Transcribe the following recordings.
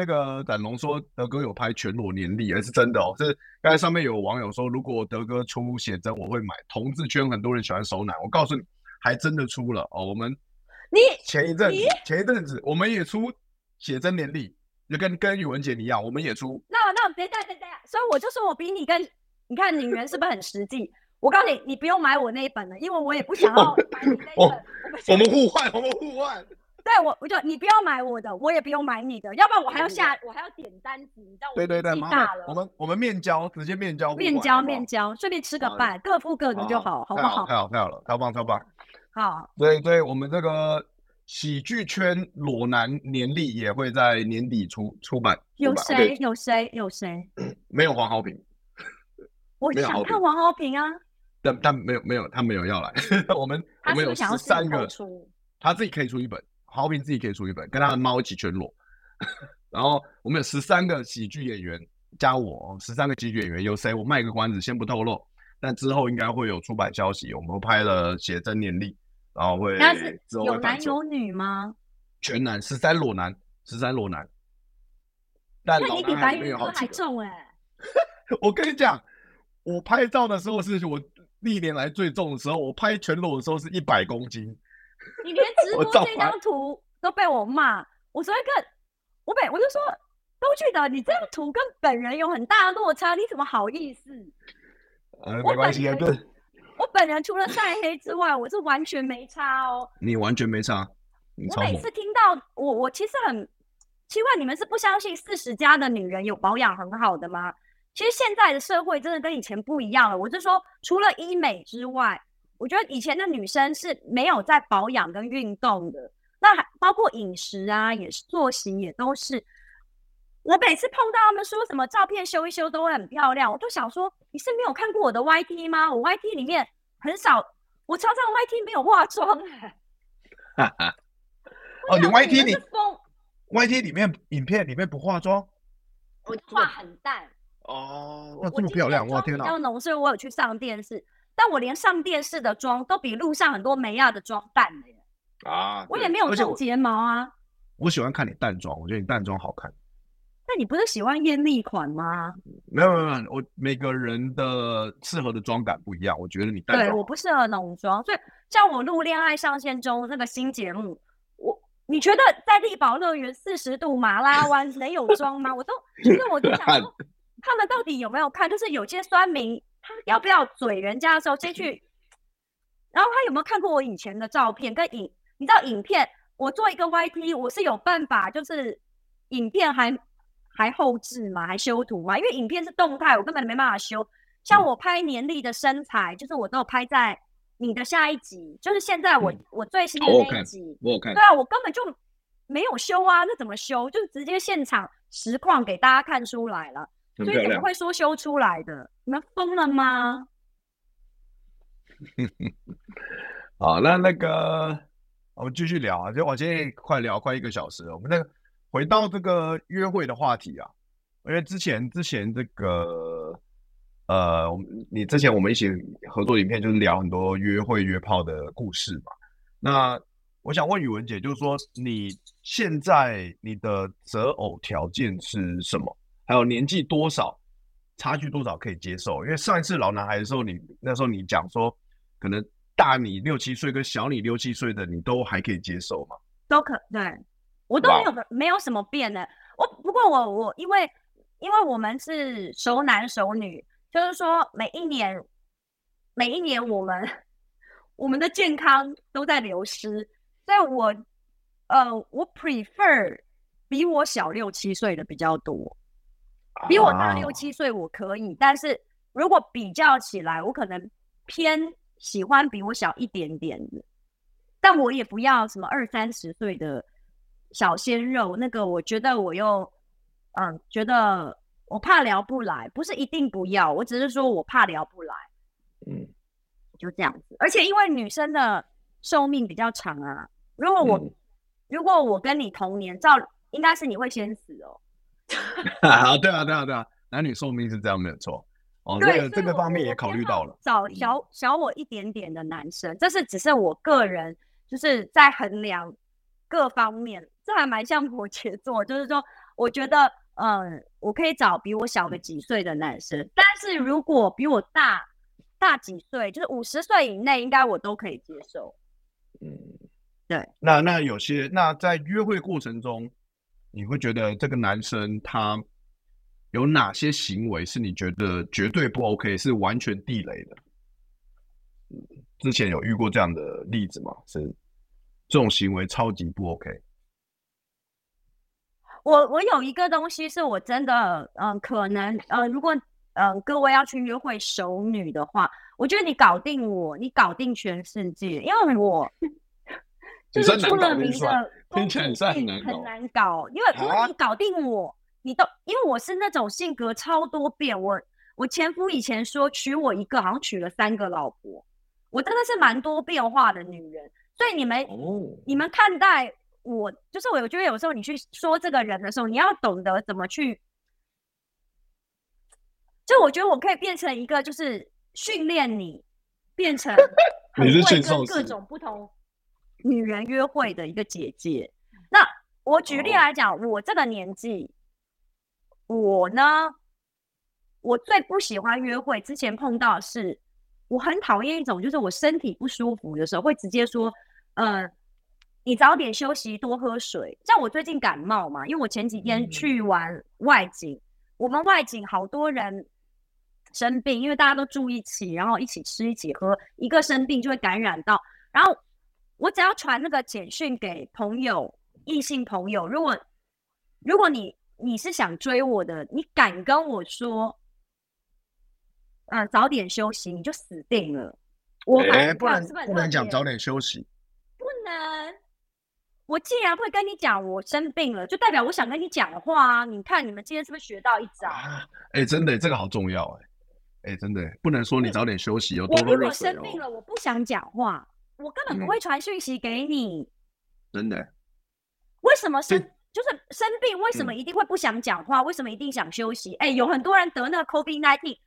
那个展龙说德哥有拍全裸年历，也是真的哦。是刚才上面有网友说，如果德哥出写真，我会买。同志圈很多人喜欢手奶，我告诉你，还真的出了哦。我们你前一阵子前一阵子我们也出写真年历，就跟跟宇文姐一样，我们也出。那那等下等下，所以我就说我比你更，你看女人是不是很实际？我告诉你，你不用买我那一本了，因为我也不想要买你那一本。我，我们互换，我们互换。对我，我就你不要买我的，我也不用买你的，要不然我还要下，我还要点单子，你知道我对对对，大了。我们我们面交，直接面交，面交面交，顺便吃个饭，各付各的就好，好不好？太好太好了，超棒超棒。好，对对，我们这个喜剧圈裸男年历也会在年底出出版。有谁？有谁？有谁？没有黄豪平。我想看黄豪平啊。但但没有没有，他没有要来。我们我们有十三个，他自己可以出一本。豪平自己可以出一本，跟他的猫一起全裸。然后我们有十三个喜剧演员加我，十三个喜剧演员有谁？我卖个关子，先不透露。但之后应该会有出版消息。我们拍了写真年历，然后会之后会有男有女吗？全男，十三裸男，十三裸男。但你比白宇哥还重哎、欸！我跟你讲，我拍照的时候是我历年来最重的时候，我拍全裸的时候是一百公斤。你连直播这张图都被我骂，我昨天看，我本我就说，都觉得你这张图跟本人有很大的落差，你怎么好意思？呃，没关系啊，对。我本人除了晒黑之外，我是完全没差哦。你完全没差。我每次听到我，我其实很奇怪，你们是不相信四十加的女人有保养很好的吗？其实现在的社会真的跟以前不一样了。我是说，除了医美之外。我觉得以前的女生是没有在保养跟运动的，那还包括饮食啊，也是作息也都是。我每次碰到他们说什么照片修一修都会很漂亮，我都想说，你是没有看过我的 YT 吗？我 YT 里面很少，我常常 YT 没有化妆哎。哈哈。哦，你 YT 里 YT 里面影片里面不化妆？我化很淡。哦，那，这么漂亮！哇，天哪。比较浓，所以我有去上电视。但我连上电视的妆都比路上很多美亚的妆淡了耶！啊，我也没有种睫毛啊我。我喜欢看你淡妆，我觉得你淡妆好看。那你不是喜欢艳丽款吗？没有没有没有，我每个人的适合的妆感不一样。我觉得你淡妆。对，我不适合浓妆，所以像我录《恋爱上线中》那个新节目，我你觉得在力宝乐园四十度马拉湾 能有妆吗？我都觉得我就想说，他们到底有没有看？就是有些酸民。他要不要嘴人家的时候先去，然后他有没有看过我以前的照片跟影？你知道影片，我做一个 YT，我是有办法，就是影片还还后置嘛，还修图嘛？因为影片是动态，我根本没办法修。像我拍年历的身材，就是我都有拍在你的下一集，就是现在我、嗯、我最新的那一集，我看，对啊，我根本就没有修啊，那怎么修？就是直接现场实况给大家看出来了。所以怎么会说修出来的？你们疯了吗？好，那那个我们继续聊啊，就我今天快聊快一个小时了。我们那个回到这个约会的话题啊，因为之前之前这个呃，你之前我们一起合作影片就是聊很多约会约炮的故事嘛。那我想问宇文姐，就是说你现在你的择偶条件是什么？还有年纪多少，差距多少可以接受？因为上一次老男孩的时候，你那时候你讲说，可能大你六七岁跟小你六七岁的，你都还可以接受吗？都可，对，我都没有没有什么变的。我不过我我因为因为我们是熟男熟女，就是说每一年每一年我们我们的健康都在流失，所以我呃我 prefer 比我小六七岁的比较多，比我大六七岁我可以，但是如果比较起来，我可能偏喜欢比我小一点点的。但我也不要什么二三十岁的小鲜肉，那个我觉得我又，嗯，觉得我怕聊不来，不是一定不要，我只是说我怕聊不来，嗯，就这样子。而且因为女生的寿命比较长啊，如果我、嗯、如果我跟你同年，照应该是你会先死哦。啊，对啊，对啊，对啊，男女寿命是这样，没有错。哦，对，这个方面也考虑到了。找小小我一点点的男生，这是只是我个人。就是在衡量各方面，这还蛮像摩羯座。就是说，我觉得，嗯，我可以找比我小个几岁的男生，但是如果比我大大几岁，就是五十岁以内，应该我都可以接受。嗯，对。那那有些，那在约会过程中，你会觉得这个男生他有哪些行为是你觉得绝对不 OK，是完全地雷的？之前有遇过这样的例子吗？是这种行为超级不 OK。我我有一个东西是我真的，嗯，可能，呃，如果，嗯，各位要去约会熟女的话，我觉得你搞定我，你搞定全世界，因为我 就是出了名的听起来很难很难搞，因为如果你搞定我，你都因为我是那种性格超多变，我我前夫以前说娶我一个，好像娶了三个老婆。我真的是蛮多变化的女人，所以你们、哦、你们看待我，就是我，我觉得有时候你去说这个人的时候，你要懂得怎么去，就我觉得我可以变成一个，就是训练你变成 很会跟各种不同女人约会的一个姐姐。那我举例来讲，哦、我这个年纪，我呢，我最不喜欢约会，之前碰到的是。我很讨厌一种，就是我身体不舒服的时候，会直接说，呃，你早点休息，多喝水。像我最近感冒嘛，因为我前几天去玩外景，嗯、我们外景好多人生病，因为大家都住一起，然后一起吃一起喝，一个生病就会感染到。然后我只要传那个简讯给朋友，异性朋友，如果如果你你是想追我的，你敢跟我说。嗯，早点休息你就死定了。我哎、欸，不然不能讲早点休息，不能。我既然会跟你讲我生病了，就代表我想跟你讲话啊。你看你们今天是不是学到一招？哎、欸，真的，这个好重要哎。哎、欸，真的，不能说你早点休息，有多喝热水。我如果生病了，我不想讲话，我根本不会传讯息给你。嗯、真的？为什么生就是生病？为什么一定会不想讲话？嗯、为什么一定想休息？哎、欸，有很多人得那个 COVID-19。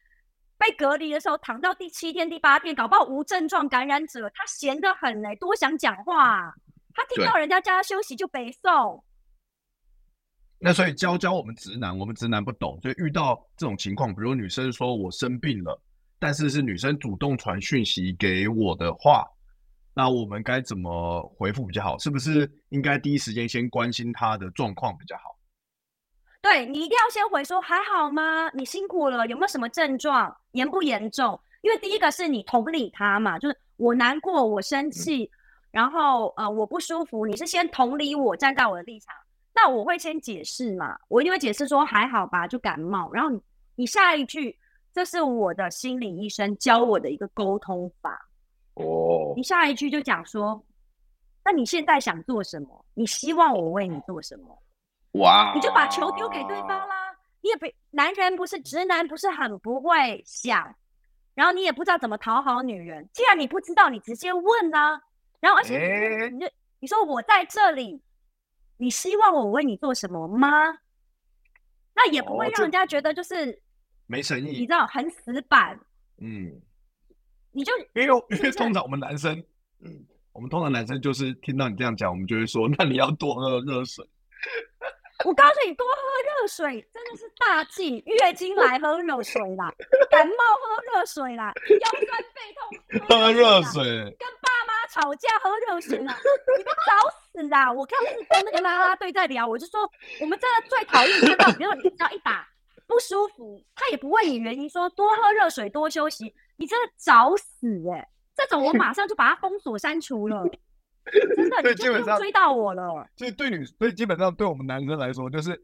被隔离的时候，躺到第七天、第八天，搞不好无症状感染者，他闲得很呢，多想讲话。他听到人家叫他休息就北送。那所以教教我们直男，我们直男不懂，所以遇到这种情况，比如女生说我生病了，但是是女生主动传讯息给我的话，那我们该怎么回复比较好？是不是应该第一时间先关心他的状况比较好？对，你一定要先回说还好吗？你辛苦了，有没有什么症状？严不严重？因为第一个是你同理他嘛，就是我难过，我生气，嗯、然后呃我不舒服，你是先同理我，站在我的立场，那我会先解释嘛，我一定会解释说还好吧，就感冒。然后你你下一句，这是我的心理医生教我的一个沟通法哦。你下一句就讲说，那你现在想做什么？你希望我为你做什么？哇！你就把球丢给对方啦。你也不，男人不是直男，不是很不会想，然后你也不知道怎么讨好女人。既然你不知道，你直接问啊。然后而且你就、欸、你说我在这里，你希望我为你做什么吗？那也不会让人家觉得就是、哦、没诚意，你知道很死板。嗯，你就因为因为通常我们男生，嗯，我们通常男生就是听到你这样讲，我们就会说，那你要多喝热水。我告诉你，多喝热水真的是大忌。月经来喝热水啦，感冒喝热水啦，腰酸背痛喝 热水，跟爸妈吵架喝热水啦！你们找死啦！我刚是跟那个啦啦队在聊，我就说我们真的最讨厌看到，比如说你只要一打不舒服，他也不问你原因，说多喝热水，多休息，你真的找死哎、欸！这种我 马上就把它封锁删除了，真的你就不用追到我了。所以对女，所以基本上对我们男生来说，就是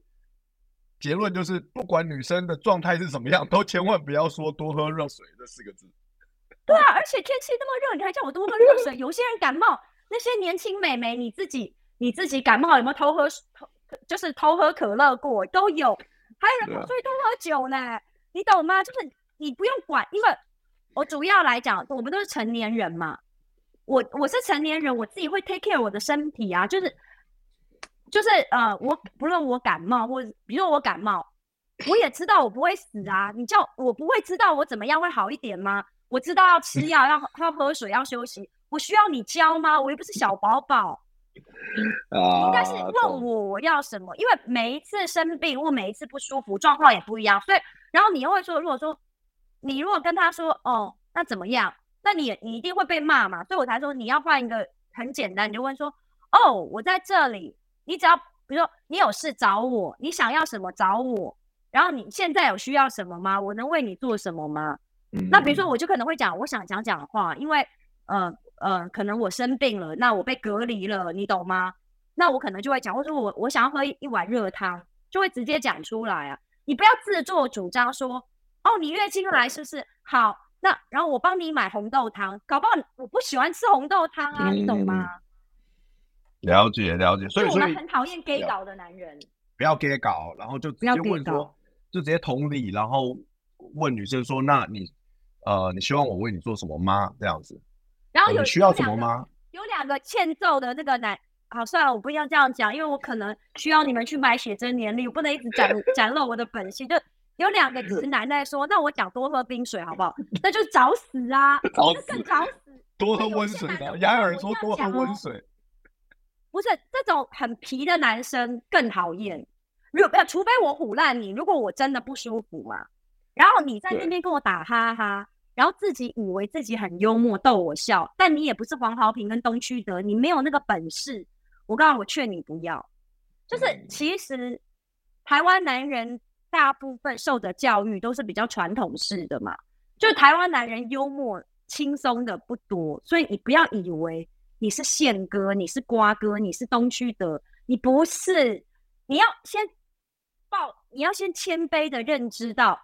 结论就是，不管女生的状态是什么样，都千万不要说多喝热水这四个字。对啊，而且天气那么热，你还叫我多喝热水？有些人感冒，那些年轻美眉，你自己你自己感冒有没有偷喝偷就是偷喝可乐过？都有，还有人不会偷喝酒呢，啊、你懂吗？就是你不用管，因为我主要来讲，我们都是成年人嘛。我我是成年人，我自己会 take care 我的身体啊，就是就是呃，我不论我感冒或者比如说我感冒，我也知道我不会死啊。你叫我不会知道我怎么样会好一点吗？我知道要吃药，要要喝水，要休息。我需要你教吗？我又不是小宝宝。你应该是问我我要什么，因为每一次生病或每一次不舒服，状况也不一样。所以，然后你又会说，如果说你如果跟他说哦，那怎么样？那你你一定会被骂嘛。所以我才说你要换一个很简单，你就问说哦，我在这里，你只要比如说你有事找我，你想要什么找我，然后你现在有需要什么吗？我能为你做什么吗？那比如说，我就可能会讲，我想讲讲话，因为，呃呃，可能我生病了，那我被隔离了，你懂吗？那我可能就会讲，或者我我想要喝一碗热汤，就会直接讲出来啊。你不要自作主张说，哦，你月经来是不是？好，那然后我帮你买红豆汤，搞不好我不喜欢吃红豆汤啊，你懂吗？了解了解，所以我们很讨厌 gay 搞的男人，不要 gay 搞，然后就直接问说，就直接同理，然后问女生说，那你。呃，你希望我为你做什么吗？这样子，然后有、呃、需要什么吗？有两个欠揍的那个男，好，算了，我不要这样讲，因为我可能需要你们去买写真年历，我不能一直展 展露我的本性。就有两个 直男在说，那我讲多喝冰水好不好？那就找死啊！找死，更找死！多喝温水的，亚尔说多喝温水。不是这种很皮的男生更讨厌。如果除非我唬烂你，如果我真的不舒服嘛。然后你在那边跟我打哈哈，然后自己以为自己很幽默逗我笑，但你也不是黄豪平跟东区德，你没有那个本事。我告诉你，我劝你不要。就是其实台湾男人大部分受的教育都是比较传统式的嘛，就台湾男人幽默轻松的不多，所以你不要以为你是宪哥，你是瓜哥，你是东区的，你不是。你要先抱，你要先谦卑的认知到。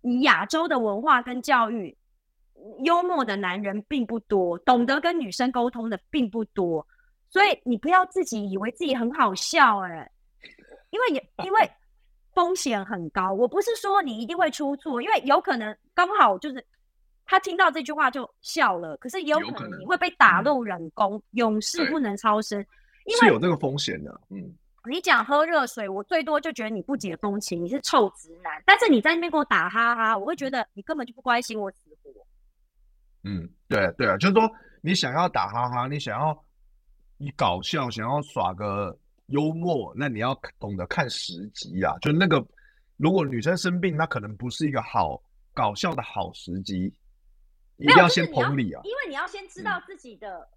你亚洲的文化跟教育，幽默的男人并不多，懂得跟女生沟通的并不多，所以你不要自己以为自己很好笑哎、因为也因为风险很高。我不是说你一定会出错，因为有可能刚好就是他听到这句话就笑了，可是也有可能你会被打入冷宫，永世不能超生，因为是有这个风险的，嗯。你讲喝热水，我最多就觉得你不解风情，你是臭直男。但是你在那边给我打哈哈，我会觉得你根本就不关心我死活。嗯，对对啊，就是说你想要打哈哈，你想要你搞笑，想要耍个幽默，那你要懂得看时机啊。就那个，如果女生生病，那可能不是一个好搞笑的好时机，一定要先同理啊。因为你要先知道自己的、嗯、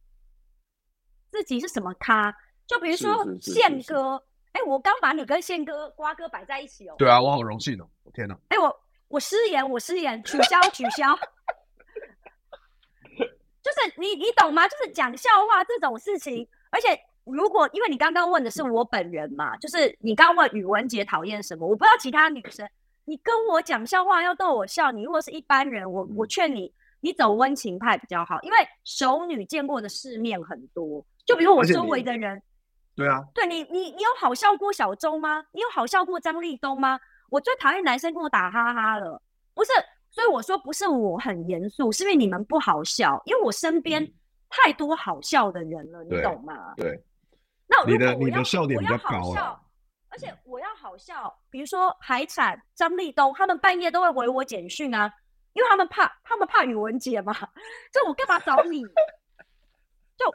自己是什么咖。就比如说宪哥，哎、欸，我刚把你跟宪哥、瓜哥摆在一起哦。对啊，我好荣幸哦！我天哪！哎、欸，我我失言，我失言，取消取消。就是你你懂吗？就是讲笑话这种事情，而且如果因为你刚刚问的是我本人嘛，就是你刚问宇文杰讨厌什么，我不知道其他女生，你跟我讲笑话要逗我笑，你如果是一般人，我我劝你你走温情派比较好，因为熟女见过的世面很多，就比如我周围的人。对啊，对你，你你有好笑过小周吗？你有好笑过张立东吗？我最讨厌男生跟我打哈哈了，不是，所以我说不是我很严肃，是因为你们不好笑，因为我身边太多好笑的人了，嗯、你懂吗？对，你的你的笑点比较高啊，而且我要好笑，比如说海产、张立东，他们半夜都会回我简讯啊，因为他们怕他们怕宇文姐嘛，就我干嘛找你？就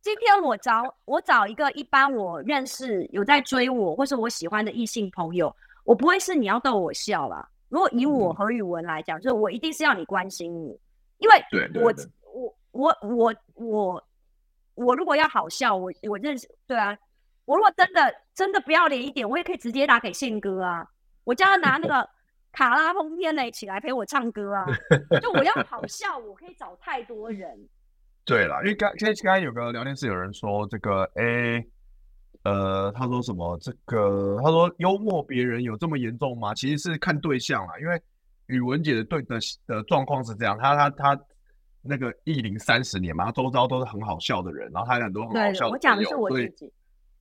今天我找我找一个一般我认识有在追我或是我喜欢的异性朋友，我不会是你要逗我笑啦。如果以我和宇文来讲，就是我一定是要你关心我，因为我我我我我我如果要好笑，我我认识对啊，我如果真的真的不要脸一点，我也可以直接打给宪哥啊，我叫他拿那个 卡拉风天雷起来陪我唱歌啊，就我要好笑，我可以找太多人。对了，因为刚刚刚才有个聊天室有人说这个，哎，呃，他说什么？这个他说幽默别人有这么严重吗？其实是看对象啦，因为宇文姐的对的的状况是这样，她她她那个艺龄三十年嘛，她周遭都是很好笑的人，然后他有很多很好笑的朋友，我讲的是我自己。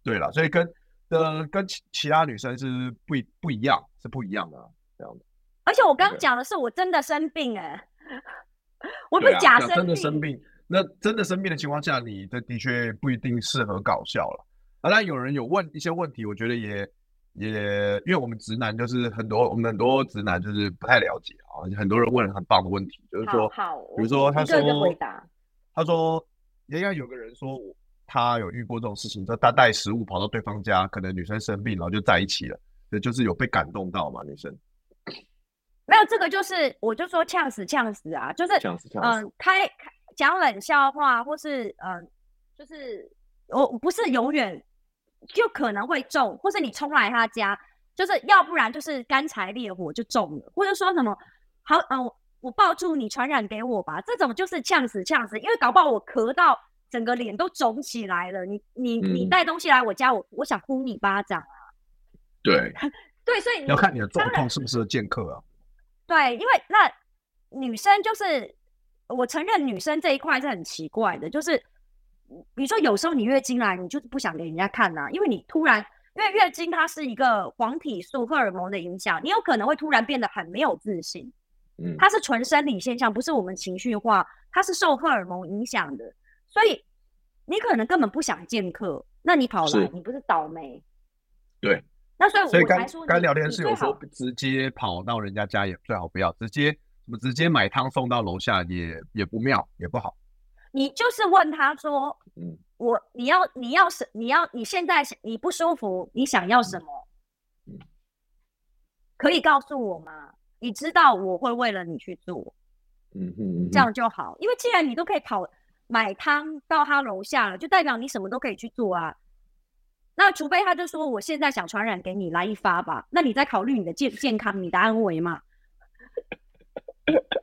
对了，所以跟呃跟其其他女生是不一不一样，是不一样的这样的。而且我刚刚讲的是我真的生病哎、欸，我不是假生病，真的生病。那真的生病的情况下，你的的确不一定适合搞笑了。啊，当然有人有问一些问题，我觉得也也，因为我们直男就是很多，我们很多直男就是不太了解啊。很多人问很棒的问题，就是说，好，比如说他说，回答他说，应该有个人说，他有遇过这种事情，就他带食物跑到对方家，可能女生生病，然后就在一起了，对，就是有被感动到嘛，女生。没有这个，就是我就说呛死呛死啊，就是呛死呛死，嗯，开开。讲冷笑话，或是嗯、呃，就是我不是永远就可能会中，或是你冲来他家，就是要不然就是干柴烈火就中了，或者说什么好，嗯、呃，我抱住你传染给我吧，这种就是呛死呛死，因为搞不好我咳到整个脸都肿起来了，你你你带东西来我家，我我想呼你巴掌啊，对 对，所以要看你的状况是不是见客啊，对，因为那女生就是。我承认女生这一块是很奇怪的，就是比如说有时候你月经来，你就是不想给人家看呐、啊，因为你突然，因为月经它是一个黄体素荷尔蒙的影响，你有可能会突然变得很没有自信。嗯，它是纯生理现象，不是我们情绪化，它是受荷尔蒙影响的，所以你可能根本不想见客，那你跑来，你不是倒霉？对，那所以所以刚刚聊天室有说直接跑到人家家也最好不要直接。怎么直接买汤送到楼下也也不妙，也不好。你就是问他说：“嗯，我你要你要什你要你现在你不舒服，你想要什么？嗯，可以告诉我吗？你知道我会为了你去做，嗯嗯，这样就好。因为既然你都可以跑买汤到他楼下了，就代表你什么都可以去做啊。那除非他就说我现在想传染给你，来一发吧。那你在考虑你的健健康，你的安危嘛？”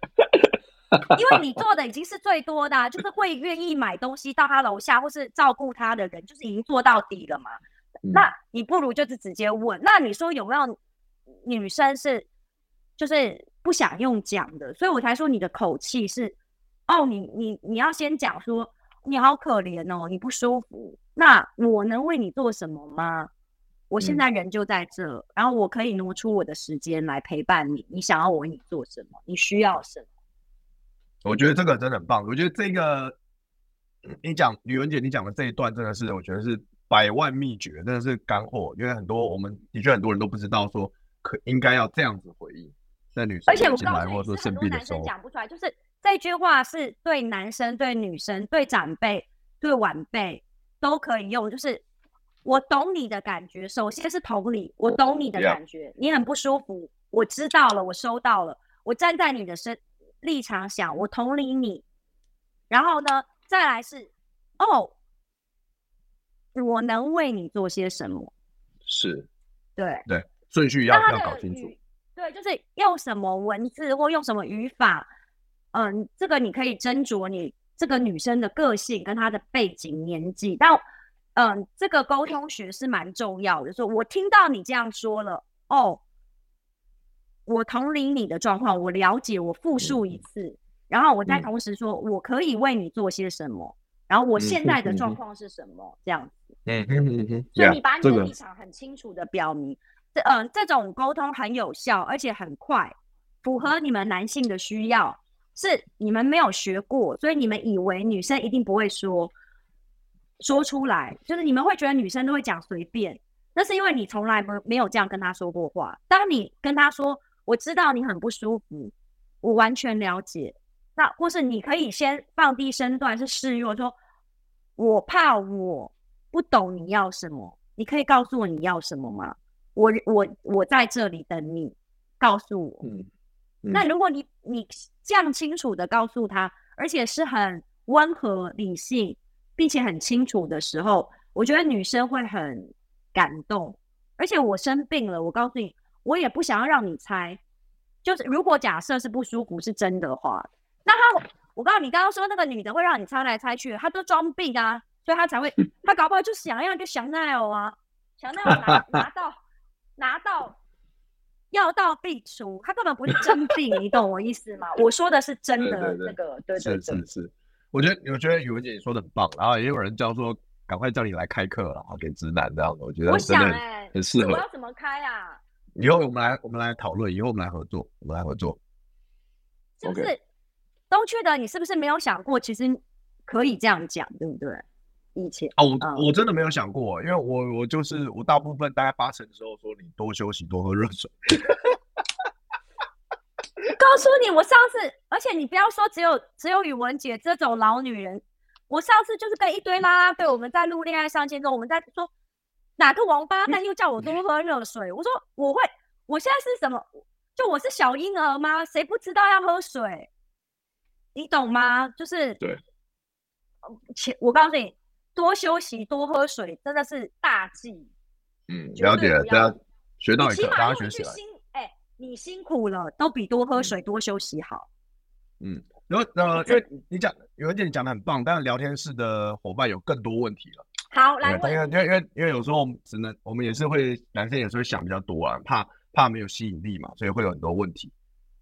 因为你做的已经是最多的，啊，就是会愿意买东西到他楼下，或是照顾他的人，就是已经做到底了嘛。嗯、那你不如就是直接问。那你说有没有女生是就是不想用讲的？所以我才说你的口气是哦，你你你要先讲说你好可怜哦，你不舒服，那我能为你做什么吗？我现在人就在这，嗯、然后我可以挪出我的时间来陪伴你。你想要我为你做什么？你需要什么？我觉得这个真的很棒。我觉得这个你讲宇文姐，你讲的这一段真的是，我觉得是百万秘诀，真的是干货。因为很多我们的确很多人都不知道说可应该要这样子回应在女生进来或者说生病的时候，讲不出来。就是这句话是对男生、对女生、对长辈、对晚辈都可以用，就是。我懂你的感觉，首先是同理，我懂你的感觉，你很不舒服，我知道了，我收到了，我站在你的身立场想，我同理你，然后呢，再来是，哦，我能为你做些什么？是，对对，顺序要要搞清楚，对，就是用什么文字或用什么语法，嗯，这个你可以斟酌你这个女生的个性跟她的背景年纪，但。嗯，这个沟通学是蛮重要的。说，我听到你这样说了，哦，我同理你的状况，我了解，我复述一次，嗯、然后我再同时说，嗯、我可以为你做些什么，然后我现在的状况是什么，嗯、这样子。嗯嗯嗯嗯。所以你把你的立场很清楚的表明，这嗯，这种沟通很有效，而且很快，符合你们男性的需要，是你们没有学过，所以你们以为女生一定不会说。说出来，就是你们会觉得女生都会讲随便，那是因为你从来没没有这样跟他说过话。当你跟他说，我知道你很不舒服，我完全了解，那或是你可以先放低身段，是示弱，说我怕我不懂你要什么，你可以告诉我你要什么吗？我我我在这里等你，告诉我。嗯，嗯，那如果你你这样清楚的告诉他，而且是很。温和、理性，并且很清楚的时候，我觉得女生会很感动。而且我生病了，我告诉你，我也不想要让你猜。就是如果假设是不舒服是真的话，那他，我告诉你，刚刚说那个女的会让你猜来猜去，她都装病啊，所以她才会，她搞不好就想要就香奈儿啊，香奈儿拿 拿到拿到药到病除，她根本不是真病，你懂我意思吗？我说的是真的那个，对对对，是是是，我觉得我觉得语文姐你说的很棒，然后也有人叫说赶快叫你来开课了，给直男这样子，我觉得真的很适合。我要怎么开啊？以后我们来，我们来讨论。以后我们来合作，我们来合作，是不是？东区的你是不是没有想过，其实可以这样讲，对不对？以前啊，我、嗯、我真的没有想过，因为我我就是我大部分大概八成的时候说，你多休息，多喝热水。告诉你，我上次，而且你不要说只有只有宇文姐这种老女人，我上次就是跟一堆啦啦队，我们在录恋爱相亲中，我们在说。哪个王八蛋又叫我多喝热水？我说我会，我现在是什么？就我是小婴儿吗？谁不知道要喝水？你懂吗？就是对，前我告诉你，多休息，多喝水，真的是大忌。嗯，了解了，大家学到一个，大家学起来。哎、欸，你辛苦了，都比多喝水、嗯、多休息好。嗯，然后呃，因为你讲有一点你讲的很棒，但是聊天室的伙伴有更多问题了。好，来问。因为因为因为因为有时候我们只能，我们也是会，男生也是会想比较多啊，怕怕没有吸引力嘛，所以会有很多问题。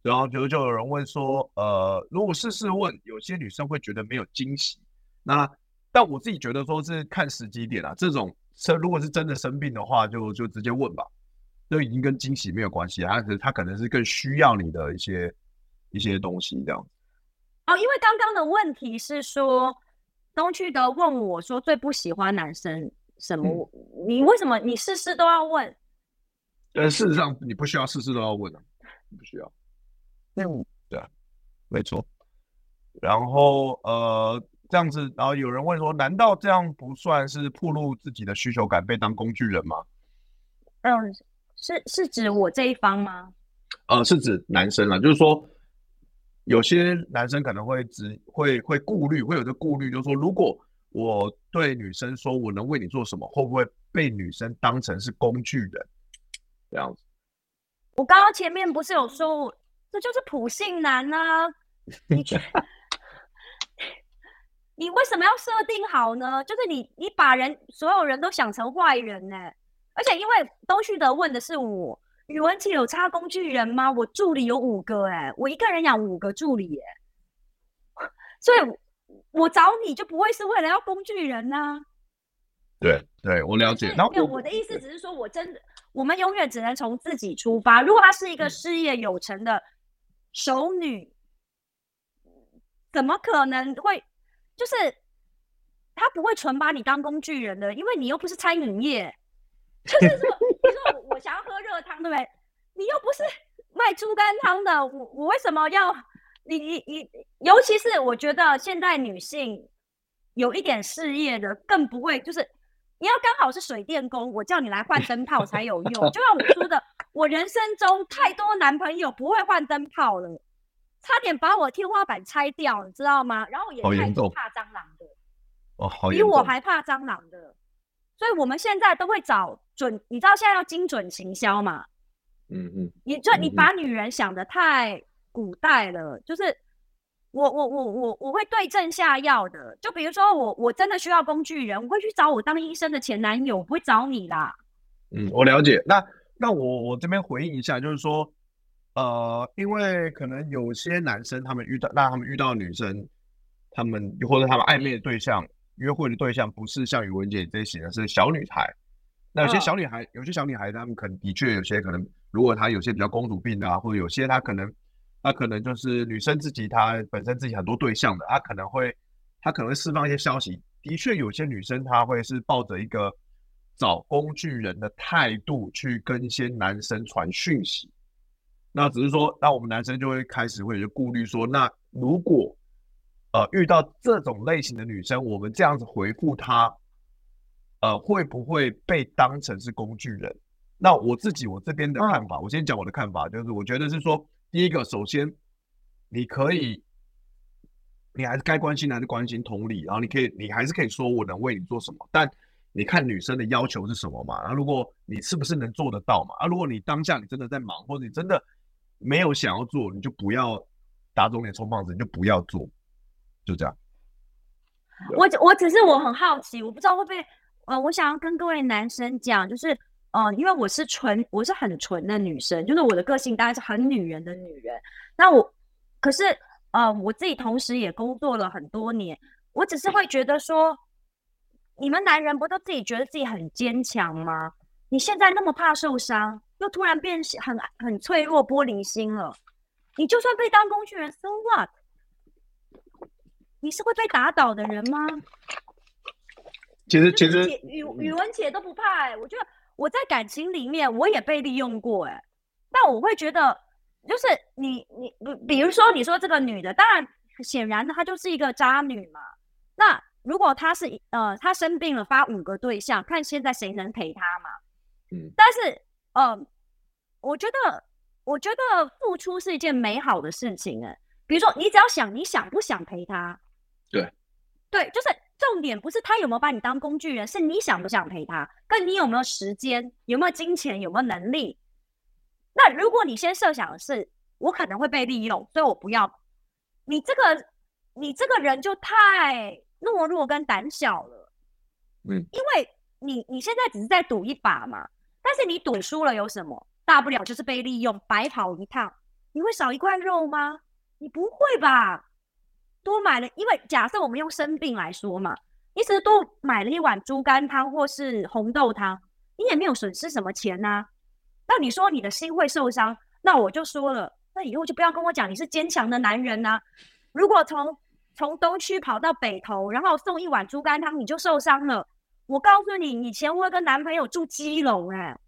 然后就就有人问说，呃，如果试试问，有些女生会觉得没有惊喜。那但我自己觉得说是看时机点啊，这种生如果是真的生病的话，就就直接问吧，就已经跟惊喜没有关系，他是他可能是更需要你的一些一些东西这样。哦，因为刚刚的问题是说。东区的问我说：“最不喜欢男生什么？嗯、你为什么你事事都要问？”但事实上，你不需要事事都要问啊，不需要。嗯，对啊，没错。然后呃，这样子，然后有人问说：“难道这样不算是暴露自己的需求感，被当工具人吗？”嗯，是是指我这一方吗？呃，是指男生啊，就是说。有些男生可能会只会会顾虑，会有这顾虑，就是说，如果我对女生说我能为你做什么，会不会被女生当成是工具人？这样子。我刚刚前面不是有说，这就是普信男啊！你 你为什么要设定好呢？就是你你把人所有人都想成坏人呢？而且因为东旭德问的是我。语文姐有差工具人吗？我助理有五个哎、欸，我一个人养五个助理耶、欸，所以我找你就不会是为了要工具人呐、啊。对对，我了解。然后我的意思只是说，我真的，我们永远只能从自己出发。如果她是一个事业有成的熟女，嗯、怎么可能会？就是她不会纯把你当工具人的，因为你又不是餐饮业。就是说我想要喝热汤，对不对？你又不是卖猪肝汤的，我我为什么要你你你？尤其是我觉得现在女性有一点事业的，更不会就是你要刚好是水电工，我叫你来换灯泡才有用。就像我说的，我人生中太多男朋友不会换灯泡了，差点把我天花板拆掉，你知道吗？然后也太怕蟑螂的，哦，好，比我还怕蟑螂的。所以我们现在都会找准，你知道现在要精准行销嘛？嗯嗯，你就你把女人想的太古代了，就是我我我我我会对症下药的。就比如说我我真的需要工具人，我会去找我当医生的前男友，我不会找你啦。嗯，我了解。那那我我这边回应一下，就是说，呃，因为可能有些男生他们遇到，那他们遇到女生，他们或者他们暧昧的对象。约会的对象不是像宇文姐这些的，是小女孩。那有些小女孩，有些小女孩，她们可能的确有些可能，如果她有些比较公主病啊，或者有些她可能，她可能就是女生自己，她本身自己很多对象的，她可能会，她可能会释放一些消息。的确，有些女生她会是抱着一个找工具人的态度去跟一些男生传讯息。那只是说，那我们男生就会开始会有些顾虑，说，那如果。呃，遇到这种类型的女生，我们这样子回复她，呃，会不会被当成是工具人？那我自己我这边的看法，嗯、我先讲我的看法，就是我觉得是说，第一个，首先你可以你还是该关心还是关心，同理，然后你可以，你还是可以说我能为你做什么，但你看女生的要求是什么嘛？啊，如果你是不是能做得到嘛？啊，如果你当下你真的在忙，或者你真的没有想要做，你就不要打肿脸充胖子，你就不要做，就这样。我我只是我很好奇，我不知道会不会，呃，我想要跟各位男生讲，就是。呃，因为我是纯，我是很纯的女生，就是我的个性当然是很女人的女人。那我，可是，呃，我自己同时也工作了很多年，我只是会觉得说，你们男人不都自己觉得自己很坚强吗？你现在那么怕受伤，又突然变很很脆弱、玻璃心了，你就算被当工具人，so what？你是会被打倒的人吗？其实，其实语语文姐都不怕哎、欸，我觉得。我在感情里面，我也被利用过哎，但我会觉得，就是你你比如说你说这个女的，当然显然她就是一个渣女嘛。那如果她是呃她生病了发五个对象，看现在谁能陪她嘛？嗯，但是呃，我觉得我觉得付出是一件美好的事情哎。比如说你只要想你想不想陪她，对，对，就是。重点不是他有没有把你当工具人，是你想不想陪他，跟你有没有时间、有没有金钱、有没有能力。那如果你先设想的是我可能会被利用，所以我不要你这个，你这个人就太懦弱跟胆小了。嗯，因为你你现在只是在赌一把嘛，但是你赌输了有什么？大不了就是被利用，白跑一趟。你会少一块肉吗？你不会吧？多买了，因为假设我们用生病来说嘛，你只是多买了一碗猪肝汤或是红豆汤，你也没有损失什么钱呐、啊。那你说你的心会受伤，那我就说了，那以后就不要跟我讲你是坚强的男人呐、啊。如果从从东区跑到北头，然后送一碗猪肝汤你就受伤了，我告诉你，以前我有个男朋友住基隆、欸，哎，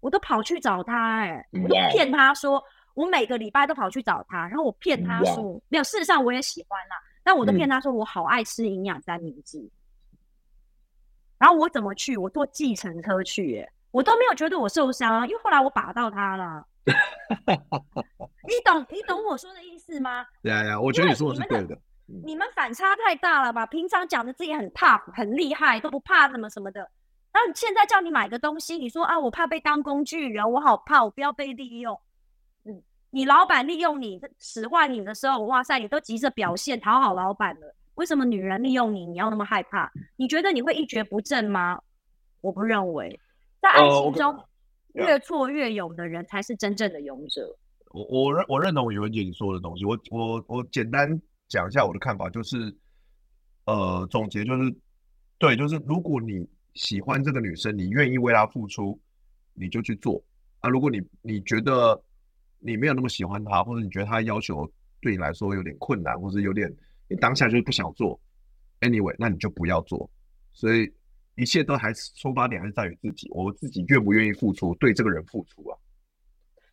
我都跑去找他、欸，哎，我都骗他说。我每个礼拜都跑去找他，然后我骗他说.没有，事实上我也喜欢啦，但我都骗他说我好爱吃营养三明治。嗯、然后我怎么去？我坐计程车去，耶，我都没有觉得我受伤啊，因为后来我把到他了。你懂你懂我说的意思吗？对呀，我觉得你说的是对的。你们反差太大了吧？平常讲的自己很 tough 很厉害，都不怕什么什么的，然后现在叫你买个东西，你说啊，我怕被当工具人，我好怕，我不要被利用。你老板利用你使唤你的时候，哇塞，你都急着表现讨好老板了。为什么女人利用你，你要那么害怕？你觉得你会一蹶不振吗？我不认为，在爱情中越挫越勇的人才是真正的勇者。我我认我认同宇文姐你说的东西。我我我简单讲一下我的看法，就是呃，总结就是，对，就是如果你喜欢这个女生，你愿意为她付出，你就去做啊。如果你你觉得你没有那么喜欢他，或者你觉得他的要求对你来说有点困难，或者有点你当下就是不想做，anyway，那你就不要做。所以一切都还是出发点还是在于自己，我自己愿不愿意付出，对这个人付出啊。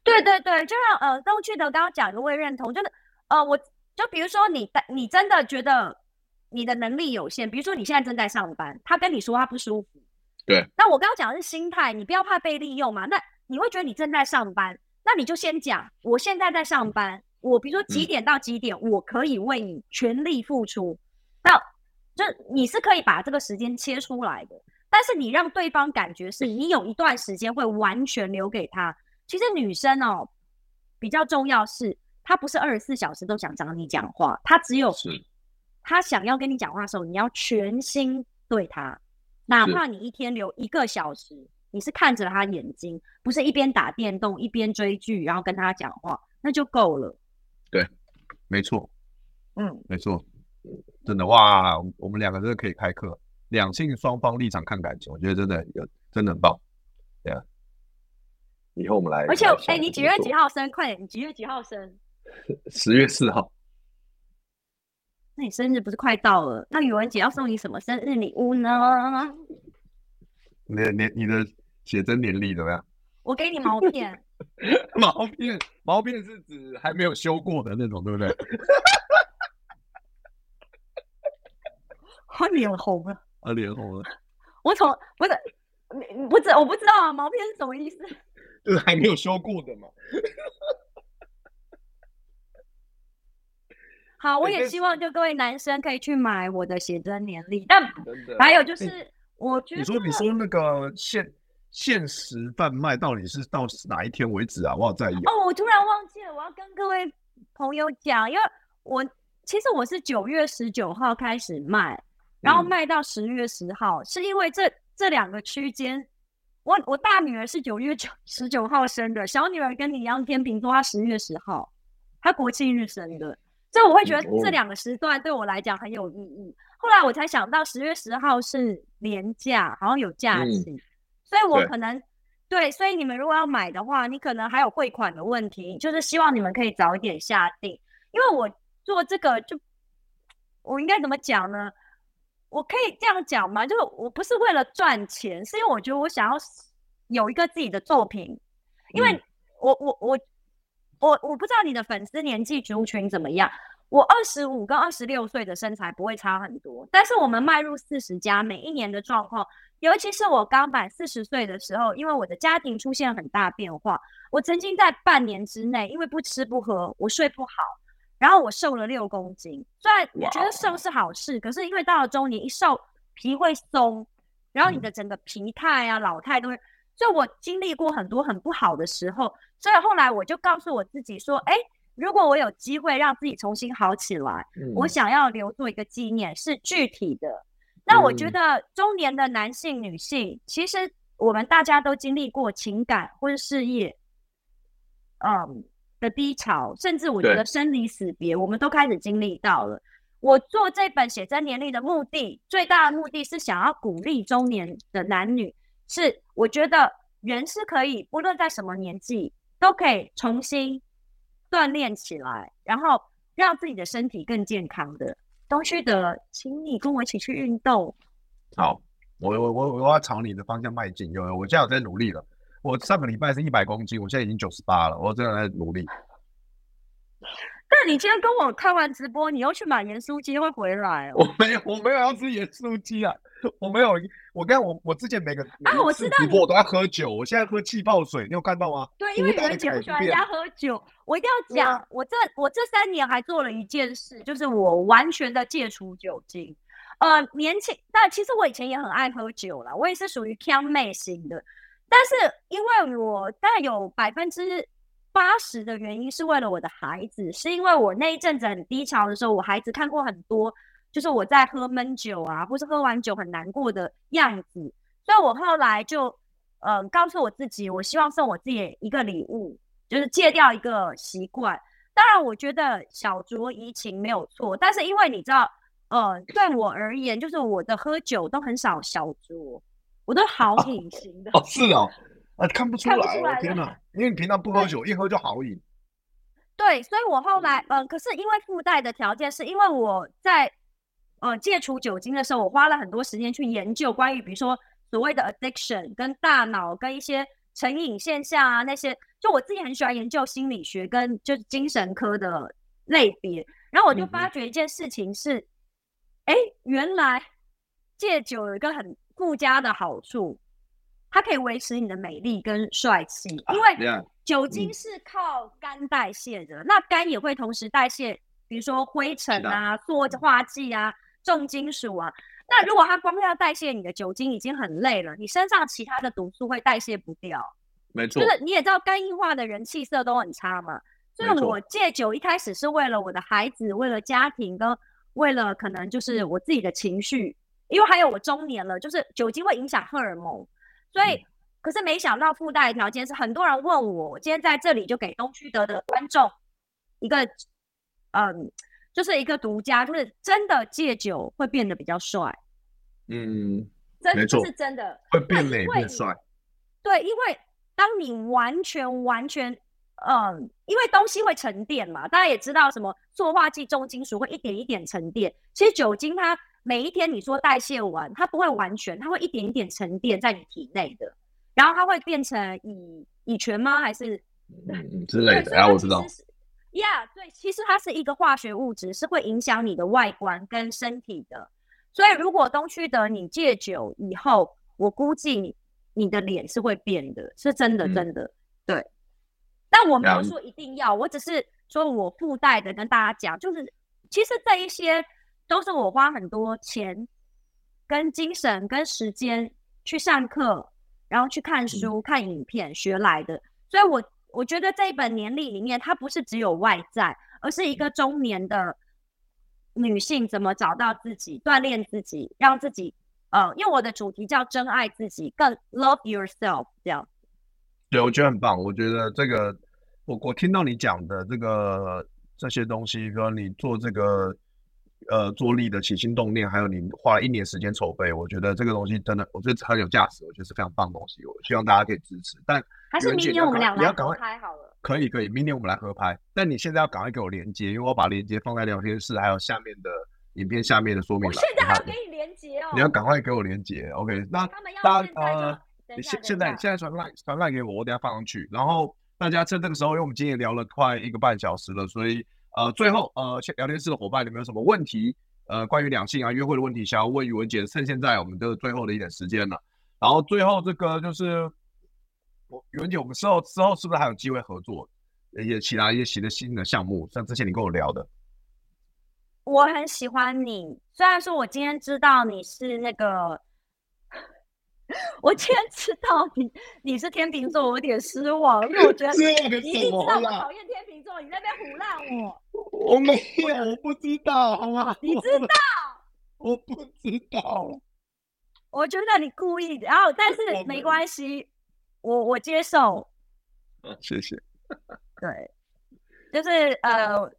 对对对，就像呃，东区的刚刚讲的，我也认同，就是呃，我就比如说你，你真的觉得你的能力有限，比如说你现在正在上班，他跟你说他不舒服，对，那我刚刚讲的是心态，你不要怕被利用嘛，那你会觉得你正在上班。那你就先讲，我现在在上班，我比如说几点到几点，我可以为你全力付出。那就你是可以把这个时间切出来的，但是你让对方感觉是你有一段时间会完全留给他。其实女生哦，比较重要是，她不是二十四小时都想找你讲话，她只有她想要跟你讲话的时候，你要全心对她，哪怕你一天留一个小时。你是看着他眼睛，不是一边打电动一边追剧，然后跟他讲话，那就够了。对，没错，嗯，没错，真的哇，我们两个真的可以开课，两性双方立场看感情，我觉得真的有真的很棒。对啊，以后我们来，而且哎，你几月几号生？快点，你几月几号生？十月四号。那你生日不是快到了？那宇文姐要送你什么生日礼物呢？你的年你的写真年历怎么样？我给你毛片。毛片毛片是指还没有修过的那种，对不对？我脸红了。啊，脸红了。我从不是你不知我不知道啊，毛片是什么意思？就是还没有修过的嘛。好，我也希望就各位男生可以去买我的写真年历，但还有就是，我觉得你说你说那个限限时贩卖到底是到哪一天为止啊？我好在意哦，我突然忘记了，我要跟各位朋友讲，因为我其实我是九月十九号开始卖，然后卖到十月十号，嗯，是因为这这两个区间，我我大女儿是九月九十九号生的，小女儿跟你一样天秤座，她十月十号，她国庆日生的。所以我会觉得这两个时段对我来讲很有意义。后来我才想到十月十号是年假，好像有假期，嗯、所以我可能对，对，所以你们如果要买的话，你可能还有汇款的问题，就是希望你们可以早一点下定，因为我做这个就我应该怎么讲呢？我可以这样讲吗？就是我不是为了赚钱，是因为我觉得我想要有一个自己的作品，因为我我我。我我我不知道你的粉丝年纪族群怎么样。我二十五跟二十六岁的身材不会差很多，但是我们迈入四十加，每一年的状况，尤其是我刚满四十岁的时候，因为我的家庭出现很大变化，我曾经在半年之内，因为不吃不喝，我睡不好，然后我瘦了六公斤。虽然我觉得瘦是好事，可是因为到了中年一瘦，皮会松，然后你的整个疲态啊、老态都会。所以我经历过很多很不好的时候，所以后来我就告诉我自己说：“哎，如果我有机会让自己重新好起来，嗯、我想要留作一个纪念，是具体的。那我觉得中年的男性、女性，嗯、其实我们大家都经历过情感或者事业，嗯的低潮，甚至我觉得生离死别，我们都开始经历到了。我做这本写真年历的目的，最大的目的是想要鼓励中年的男女。”是，我觉得人是可以，不论在什么年纪，都可以重新锻炼起来，然后让自己的身体更健康的。东区的，请你跟我一起去运动。好，我我我我要朝你的方向迈进。有，我现在有在努力了。我上个礼拜是一百公斤，我现在已经九十八了。我真的在努力。但你今天跟我看完直播，你又去买盐酥鸡会回来？我没有，我没有要吃盐酥鸡啊！我没有，我跟我我之前每个啊，我知道你我都在喝酒，我现在喝气泡水，你有看到吗？对，因为有人喜欢人家喝酒，我一定要讲，我这我这三年还做了一件事，就是我完全的戒除酒精。呃，年轻，但其实我以前也很爱喝酒啦，我也是属于锵妹型的，但是因为我大概有百分之。八十的原因是为了我的孩子，是因为我那一阵子很低潮的时候，我孩子看过很多，就是我在喝闷酒啊，或是喝完酒很难过的样子，所以我后来就，呃，告诉我自己，我希望送我自己一个礼物，就是戒掉一个习惯。当然，我觉得小酌怡情没有错，但是因为你知道，呃，对我而言，就是我的喝酒都很少小酌，我都好 隐形的。哦，是哦。啊，看不出来，我天哪！因为你平常不喝酒，一喝就好瘾。对，所以我后来，嗯、呃，可是因为附带的条件，是因为我在，呃，戒除酒精的时候，我花了很多时间去研究关于，比如说所谓的 addiction，跟大脑跟一些成瘾现象啊那些，就我自己很喜欢研究心理学跟就是精神科的类别，然后我就发觉一件事情是，哎、嗯，原来戒酒有一个很附加的好处。它可以维持你的美丽跟帅气，因为酒精。是靠肝代谢的，那肝也会同时代谢，比如说灰尘。啊、塑化剂啊、重金属啊。那如果它光要代谢你的酒精已经很累了，你身上其他的毒素会代谢不掉。没错，就是你也知道肝硬化的人气色都很差嘛。所以我戒酒一开始是为了我的孩子，为了家庭，跟为了可能就是我自己的情绪，因为还有我中年了，就是酒精会影响荷尔蒙。所以，可是没想到附带的条件是，很多人问我，我今天在这里就给东区德的观众一个，嗯，就是一个独家，就是真的戒酒会变得比较帅。嗯，真的是真的会变美变帅。对，因为当你完全完全，嗯，因为东西会沉淀嘛，大家也知道什么塑化剂、重金属会一点一点沉淀，其实酒精它。每一天你说代谢完，它不会完全，它会一点一点沉淀在你体内的，然后它会变成乙乙醛吗？还是嗯之类的？啊，我知道。呀，yeah, 对，其实它是一个化学物质，是会影响你的外观跟身体的。所以如果东区的你戒酒以后，我估计你的脸是会变的，是真的，真的。嗯、对。但我没有说一定要，我只是说我附带的跟大家讲，就是。其实这一些都是我花很多钱、跟精神、跟时间去上课，然后去看书、嗯、看影片学来的。所以我我觉得这一本年历里面，它不是只有外在，而是一个中年的女性怎么找到自己、锻炼自己，让自己呃，因为我的主题叫真爱自己，更 love yourself 这样。对，我觉得很棒。我觉得这个，我我听到你讲的这个这些东西，比如说你做这个呃做力的起心动念，还有你花了一年时间筹备，我觉得这个东西真的，我觉得很有价值，我觉得是非常棒的东西。我希望大家可以支持。但还是明年我们俩来合拍好了。可以可以，明年我们来合拍。但你现在要赶快给我连接，因为我把连接放在聊天室，还有下面的影片下面的说明栏。我现在还要给你连接哦。你要赶快给我连接，OK？那大家呃。你现现在现在传 line 传 line 给我，我等下放上去。然后大家趁这个时候，因为我们今天也聊了快一个半小时了，所以呃，最后呃，聊天室的伙伴，你们有什么问题？呃，关于两性啊、约会的问题，想要问宇文姐，趁现在我们的最后的一点时间了。然后最后这个就是，我宇文姐，我们之后之后是不是还有机会合作？也其他一些新的新的项目，像之前你跟我聊的。我很喜欢你，虽然说我今天知道你是那个。我今天知道你你是天秤座，我有点失望，因为我觉得 你一定知道我讨厌天秤座，你在那边胡乱我。我没有，我不知道，好吗？你知道？我不知道。我觉得你故意的，然后但是没关系，我我接受。谢谢。对，就是呃。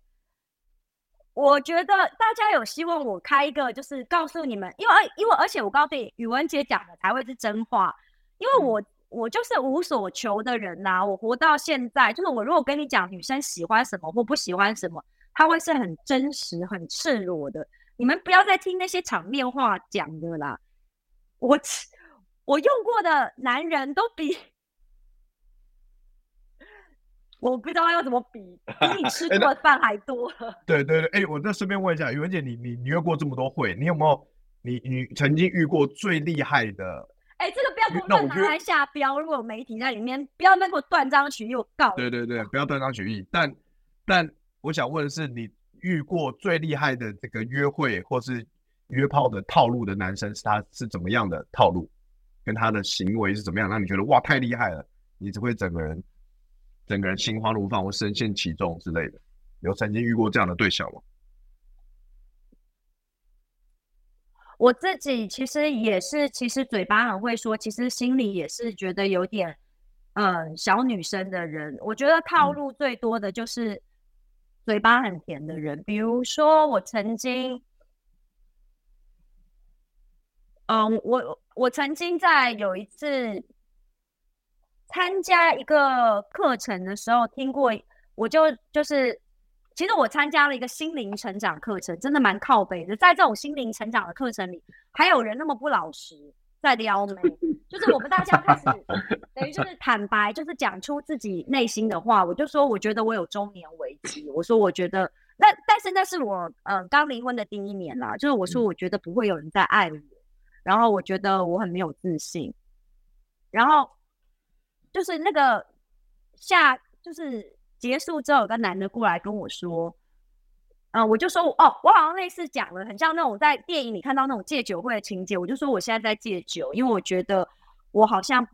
我觉得大家有希望我开一个，就是告诉你们，因为因为而且我告诉你，宇文姐讲的才会是真话，因为我我就是无所求的人呐、啊，我活到现在，就是我如果跟你讲女生喜欢什么或不喜欢什么，她会是很真实、很赤裸的，你们不要再听那些场面话讲的啦，我 我用过的男人都比。我不知道要怎么比，比你吃过的饭还多。欸、对对对，哎、欸，我再顺便问一下，宇文姐，你你你约过这么多会，你有没有你你曾经遇过最厉害的？哎、欸，这个不要给我拿来下标，如果有媒体在里面，不要那个断章取义，我告。对对对，不要断章取义。但但我想问的是，你遇过最厉害的这个约会或是约炮的套路的男生，是他是怎么样的套路，跟他的行为是怎么样，让你觉得哇太厉害了，你只会整个人。整个人心花怒放或深陷其中之类的，有曾经遇过这样的对象吗？我自己其实也是，其实嘴巴很会说，其实心里也是觉得有点，嗯、呃，小女生的人。我觉得套路最多的就是嘴巴很甜的人，嗯、比如说我曾经，嗯、呃，我我曾经在有一次。参加一个课程的时候，听过，我就就是，其实我参加了一个心灵成长课程，真的蛮靠北的。在这种心灵成长的课程里，还有人那么不老实，在撩妹，就是我们大家开始等于就是坦白，就是讲出自己内心的话。我就说，我觉得我有中年危机。我说，我觉得那但是那是我呃刚离婚的第一年啦，就是我说我觉得不会有人再爱我，然后我觉得我很没有自信，然后。就是那个下，就是结束之后，有个男的过来跟我说，嗯，我就说，哦，我好像类似讲了，很像那种在电影里看到那种戒酒会的情节。我就说我现在在戒酒，因为我觉得我好像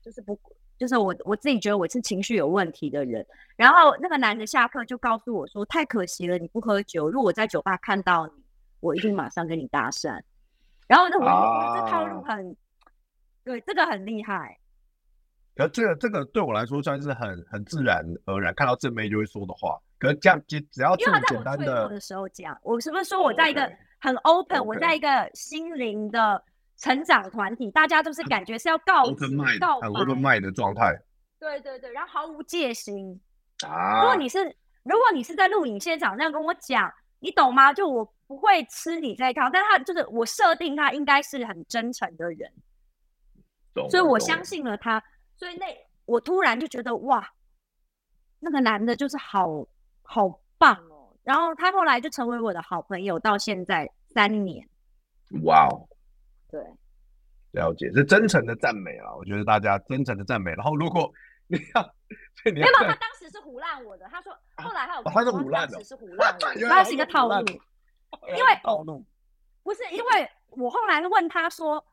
就是不，就是我我自己觉得我是情绪有问题的人。然后那个男的下课就告诉我说，太可惜了，你不喝酒，如果我在酒吧看到你，我一定马上跟你搭讪。然后那我我这套路很，对，这个很厉害。可这个这个对我来说算是很很自然而然，看到正妹就会说的话。可是这样只只要这么简单的，的时候讲，我是不是说我在一个很 open，、okay. 我在一个心灵的成长团体，大家都是感觉是要告 mind 很 open mind 的状态。对对对，然后毫无戒心啊。如果你是如果你是在录影现场那样跟我讲，你懂吗？就我不会吃你这一套，但他就是我设定他应该是很真诚的人，所以我相信了他。所以那我突然就觉得哇，那个男的就是好好棒哦。然后他后来就成为我的好朋友，到现在三年。哇哦，对，了解，是真诚的赞美啊！我觉得大家真诚的赞美。然后如果你要，你没有，他当时是胡烂我的。他说，后来还有，他是胡烂的，是胡烂的，他是一个 套路。因为套路不是因为我后来问他说，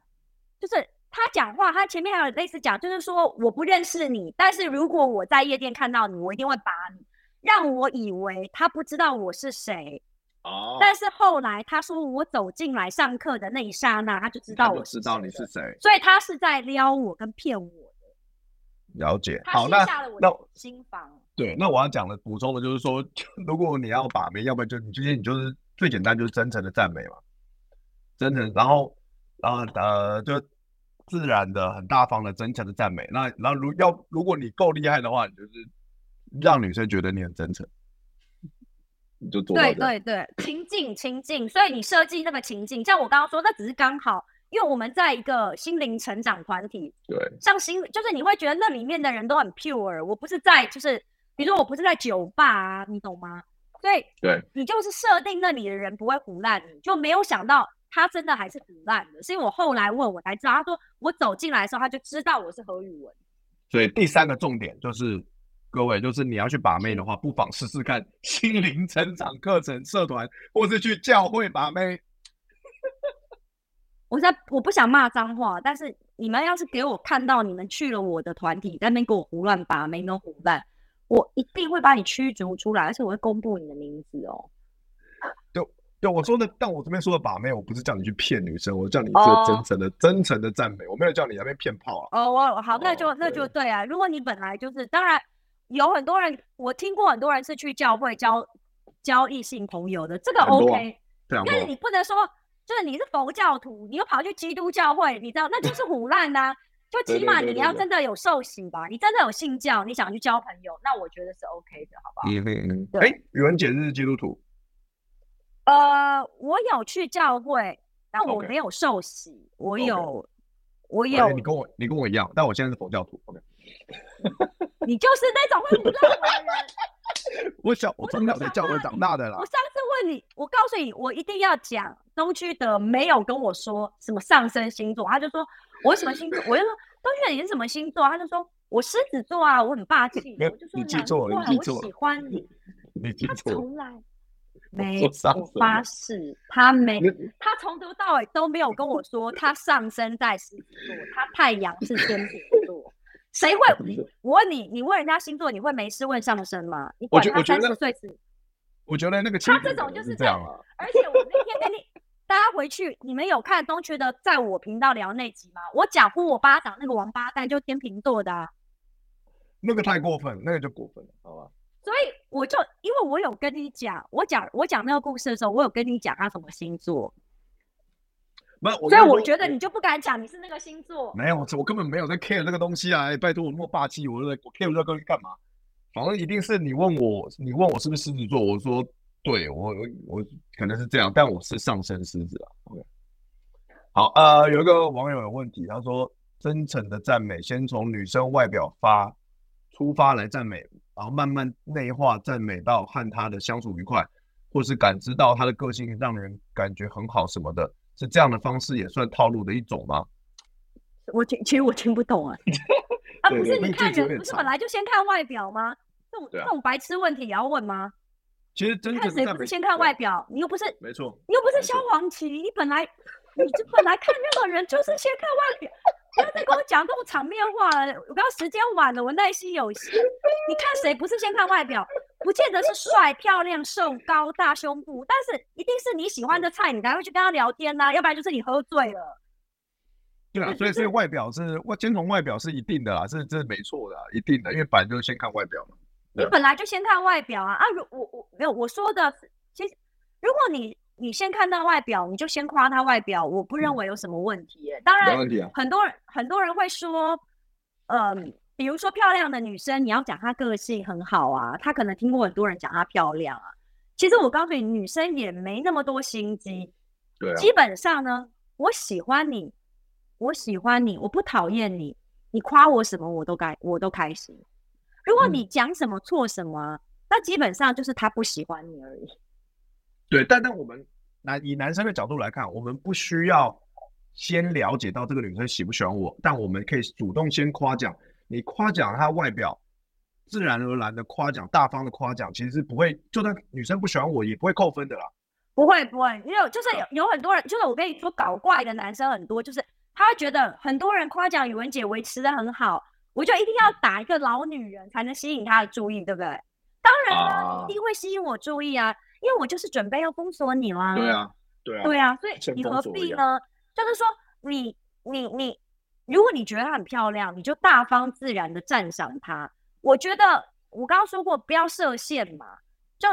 就是他讲话，他前面还有类似讲，就是说我不认识你，但是如果我在夜店看到你，我一定会把你，让我以为他不知道我是谁。哦，但是后来他说我走进来上课的那一刹那，他就知道我知道你是谁，所以他是在撩我跟骗我的。了解，好，那那心房。对，那我要讲的补充的就是说，如果你要把妹，要不然就你今天你就是最简单就是真诚的赞美嘛，真诚，然后然后呃就自然的很大方的真诚的赞美，那然后如要如果你够厉害的话，你就是让女生觉得你很真诚。你就做对对对，情境情境，所以你设计那个情境，像我刚刚说，那只是刚好，因为我们在一个心灵成长团体，对，像心就是你会觉得那里面的人都很 pure，我不是在就是，比如说我不是在酒吧啊，你懂吗？所以对，你就是设定那里的人不会胡乱你，就没有想到他真的还是很烂的，是因为我后来问我才知道，他说我走进来的时候他就知道我是何宇文，所以第三个重点就是。各位，就是你要去把妹的话，不妨试试看心灵成长课程社团，或是去教会把妹。我在我不想骂脏话，但是你们要是给我看到你们去了我的团体，在那边给我胡乱把妹，那胡乱，我一定会把你驱逐出来，而且我会公布你的名字哦。对对，我说的，但我这边说的把妹，我不是叫你去骗女生，我叫你做真诚的、哦、真诚的赞美，我没有叫你那边骗炮啊。哦，我好，那就、哦、那就对啊。如果你本来就是，当然。有很多人，我听过很多人是去教会交交异性朋友的，这个 OK。啊但是你不能说，就是你是佛教徒，你又跑去基督教会，你知道那就是唬烂呐。就起码你要真的有受洗吧，你真的有信教，你想去交朋友，那我觉得是 OK 的，好不好？嗯嗯。对。哎，宇文姐是基督徒。呃，我有去教会，但我没有受洗。Okay. 我有，Okay. 我有。你跟我，你跟我一样，但我现在是佛教徒。OK。你就是那种会唬烂我的人。我小，我从小在教会长大的啦。我上次问你，我告诉你，我一定要讲东区的没有跟我说什么上升星座，他就说我什么星座，我就说东区的你是什么星座，他就说我狮子座啊，我很霸气。我就说你记错了，你记错了，我喜欢你。你记错了。他从来没，我发誓，他没，他从头到尾都没有跟我说他上升在狮子座，他太阳是天平座。谁会？我问你，你问人家星座，你会没事问上升吗？你管他三十岁是？我觉得那个他这种就是这样。而且我那天跟你大家回去，你们有看东区的在我频道聊那集吗？我讲呼我巴掌那个王八蛋就天平座的，那个太过分，那个就过分了，好吧？所以我就因为我有跟你讲，我讲我讲那个故事的时候，我有跟你讲他什么星座。没有所以我觉得你就不敢讲你是那个星座。没有，我根本没有在 care 那个东西啊！欸、拜托我那么霸气，我在我 care 这个东西干嘛？反正一定是你问我，你问我是不是狮子座，我说对，我我可能是这样，但我是上升狮子啊。OK，好，呃，有一个网友有问题，他说真诚的赞美，先从女生外表发出发来赞美，然后慢慢内化赞美到和他的相处愉快，或是感知到他的个性让人感觉很好什么的。是这样的方式也算套路的一种吗？我听，其实我听不懂啊。啊，不是，你看人不是本来就先看外表吗？这种这种白痴问题也要问吗？其实真的看谁不是先看外表？你又不是，没错，你又不是萧煌奇，你本来你就本来看那个人就是先看外表。不要再跟我讲这种场面话了，我刚刚时间晚了，我耐心有限。你看谁不是先看外表？不见得是帅、漂亮、瘦、高、大胸部，但是一定是你喜欢的菜，你才会去跟他聊天呐、啊。要不然就是你喝醉了。对啊，所以所以外表是外先从外表是一定的啦，是这是没错的，一定的，因为本来就是先看外表嘛。你本来就先看外表啊啊！如我我没有我说的，其实如果你。你先看到外表，你就先夸他外表，我不认为有什么问题耶。当然，很多人很多人会说，嗯，比如说漂亮的女生，你要讲她个性很好啊，她可能听过很多人讲她漂亮啊。其实我告诉你，女生也没那么多心机。对啊。基本上呢，我喜欢你，我喜欢你，我不讨厌你，你夸我什么我都该我都开心。如果你讲什么错什么，那基本上就是她不喜欢你而已。对，但但我们男以男生的角度来看，我们不需要先了解到这个女生喜不喜欢我，但我们可以主动先夸奖你夸奖她外表，自然而然的夸奖，大方的夸奖，其实是不会，就算女生不喜欢我，也不会扣分的啦。不会不会，因为就是有有很多人，就是我跟你说搞怪的男生很多，就是他会觉得很多人夸奖宇文姐维持的很好，我就一定要打一个老女人才能吸引他的注意，对不对？当然了，你一定会吸引我注意啊，因为我就是准备要封锁你啦。对啊，对啊，对啊，所以你何必呢？就是说你你你，如果你觉得她很漂亮，你就大方自然的赞赏她。我觉得我刚刚说过，不要设限嘛，就。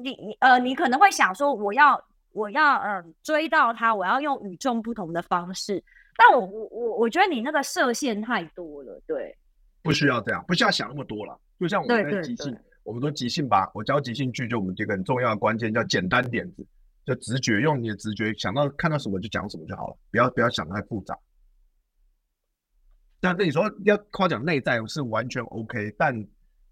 你你呃，你可能会想说，我要我要嗯、呃、追到她，我要用与众不同的方式。但我我我我觉得你那个设限太多了，对，不需要这样，不需要想那么多了。就像我们在即兴，我们说即兴吧，我教即兴剧，就我们这个很重要的关键叫简单点子，就直觉，用你的直觉想到看到什么就讲什么就好了，不要不要想太复杂。但那你说要夸奖内在是完全 OK，但。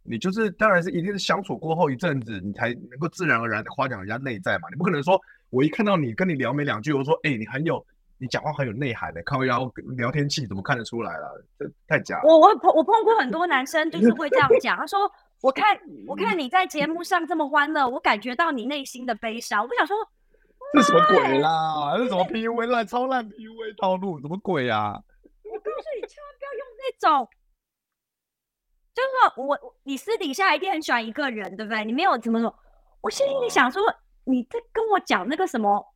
你就是，当然是一定是相处过后一阵子，你才能够自然而然的夸奖人家内在嘛。你不可能说，我一看到你跟你聊没两句，我说，哎、你很有，你讲话很有内涵的，靠腰聊天气怎么看得出来了？这太假了。我我碰我碰过很多男生，就是会这样讲。他说，我看我看你在节目上这么欢乐，我感觉到你内心的悲伤。我不想说，这什么鬼啦？这什么 PUA 烂超烂 PUA 套路？什么鬼啊？我告诉你，千万不要用那种。就是说我，你私底下一定很喜欢一个人，对不对？你没有怎么说，我心里想说，你在跟我讲那个什么，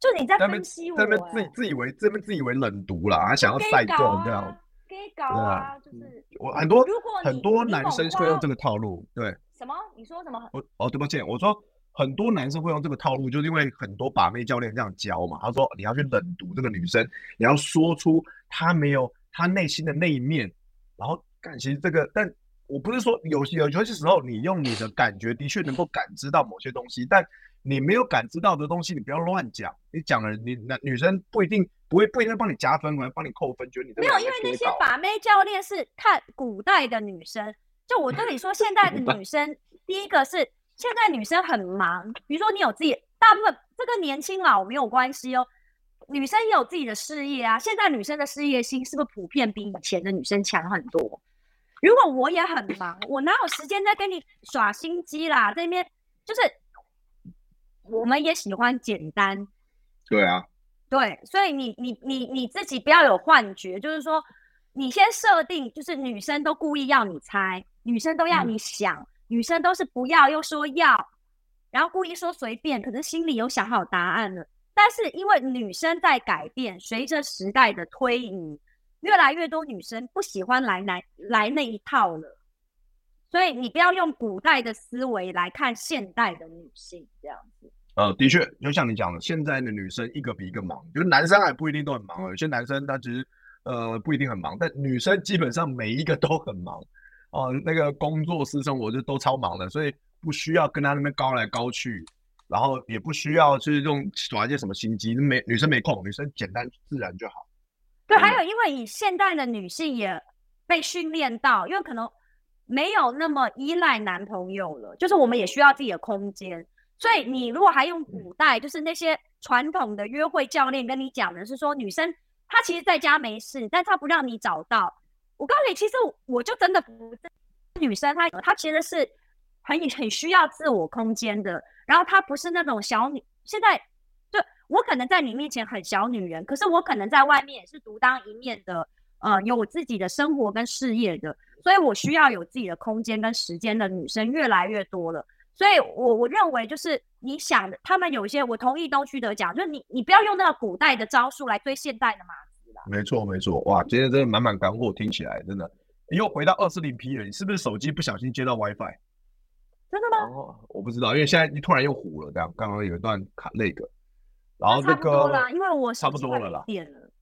就你在分析我，这边自己自以为这边自以为冷读啦，还想要赛状这样，给搞啊，就是我很多，如果很多男生会用这个套路，对，什么？你说什么？我哦，对不起，我说很多男生会用这个套路，就是因为很多把妹教练这样教嘛。他说你要去冷读这个女生，你要说出她没有她内心的那一面，然后。感其实这个，但我不是说有有有些时候，你用你的感觉的确能够感知到某些东西，但你没有感知到的东西，你不要乱讲。你讲了，你那女生不一定不会不一定帮你加分，或者帮你扣分，觉得你没有，因为那些把妹教练是看古代的女生。就我跟你说，现在的女生，第一个是现在女生很忙，比如说你有自己，大部分这个年轻老没有关系哦。女生也有自己的事业啊，现在女生的事业心是不是普遍比以前的女生强很多？如果我也很忙，我哪有时间在跟你耍心机啦？这边就是我们也喜欢简单。对啊，对，所以你你你你自己不要有幻觉，就是说你先设定，就是女生都故意要你猜，女生都要你想，嗯、女生都是不要又说要，然后故意说随便，可是心里有想好答案了。但是因为女生在改变，随着时代的推移。越来越多女生不喜欢来来来那一套了，所以你不要用古代的思维来看现代的女性这样子。呃，的确，就像你讲的，现在的女生一个比一个忙，就是男生还不一定都很忙，有些男生他其实呃不一定很忙，但女生基本上每一个都很忙哦、呃，那个工作私生活就都超忙的，所以不需要跟他那边高来高去，然后也不需要就是用耍一些什么心机，没女生没空，女生简单自然就好。对，还有因为以现代的女性也被训练到，因为可能没有那么依赖男朋友了，就是我们也需要自己的空间。所以你如果还用古代，就是那些传统的约会教练跟你讲的是说，女生她其实在家没事，但她不让你找到。我告诉你，其实我就真的不，女生她她其实是很很需要自我空间的，然后她不是那种小女，现在就。我可能在你面前很小女人，可是我可能在外面也是独当一面的，呃，有我自己的生活跟事业的，所以我需要有自己的空间跟时间的女生越来越多了。所以我我认为就是你想的，他们有一些我同意东区德讲，就是你你不要用那个古代的招数来追现代的马子了。没错没错，哇，今天真的满满干货，听起来真的又回到二四零 P 了。你是不是手机不小心接到 WiFi？真的吗？哦，我不知道，因为现在你突然又糊了，这样刚刚有一段卡那个。然后这个因为我差不多了啦，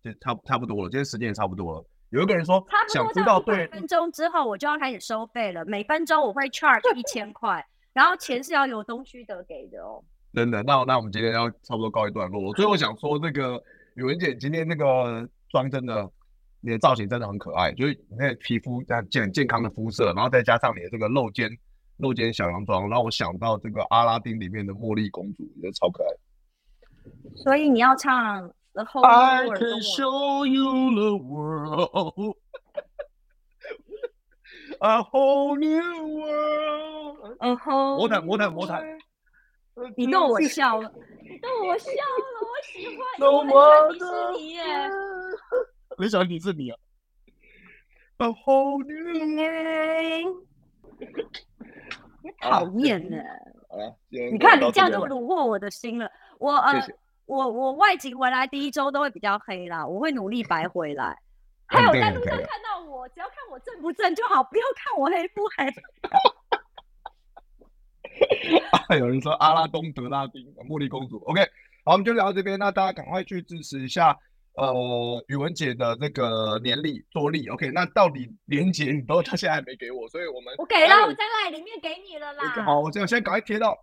就差差不多了，今天时间也差不多了。有一个人说，想知道对，分钟之后我就要开始收费了，每分钟我会 charge 一千块，然后钱是要由东区德给的哦。真的，那那我们今天要差不多告一段落。我最后想说，那个宇文姐今天那个妆真的，你的造型真的很可爱，就是你那皮肤这样健健康的肤色，然后再加上你的这个露肩露肩小洋装，让我想到这个阿拉丁里面的茉莉公主，觉得超可爱。所以你要唱 The Whole World。I can show you the world。A whole new world。嗯哼，魔毯，魔毯，魔毯。你逗我笑了，你逗我笑了，我喜欢，因为我喜欢迪士尼耶。没想到迪士尼啊？A whole new。你讨厌呢？你看你这样就虏获我的心了。我呃，我我外景回来第一周都会比较黑啦，我会努力白回来。还有在路上看到我，只要看我正不正就好，不要看我黑不黑。有人说阿拉东德拉丁茉莉公主，OK，好，我们就聊到这边。那大家赶快去支持一下，呃，宇文姐的那个年历桌历，OK。那到底年结你都 他现在还没给我，所以我们我给了，我在那里面给你了啦。好，我现在先赶快贴到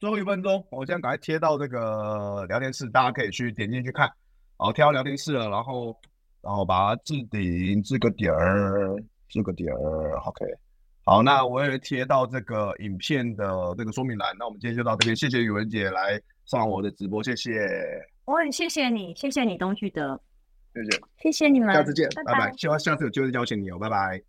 最后一分钟，我现在赶快贴到这个聊天室，大家可以去点进去看。好，贴到聊天室了，然后然后把它置顶，置个底儿，置个底儿，OK。好，那我也贴到这个影片的这个说明栏。那我们今天就到这边，谢谢宇文姐来上我的直播，谢谢。我很谢谢你，谢谢你东旭德，谢谢，谢谢你们，下次见，拜拜拜。希望下次有机会邀请你哦，拜拜。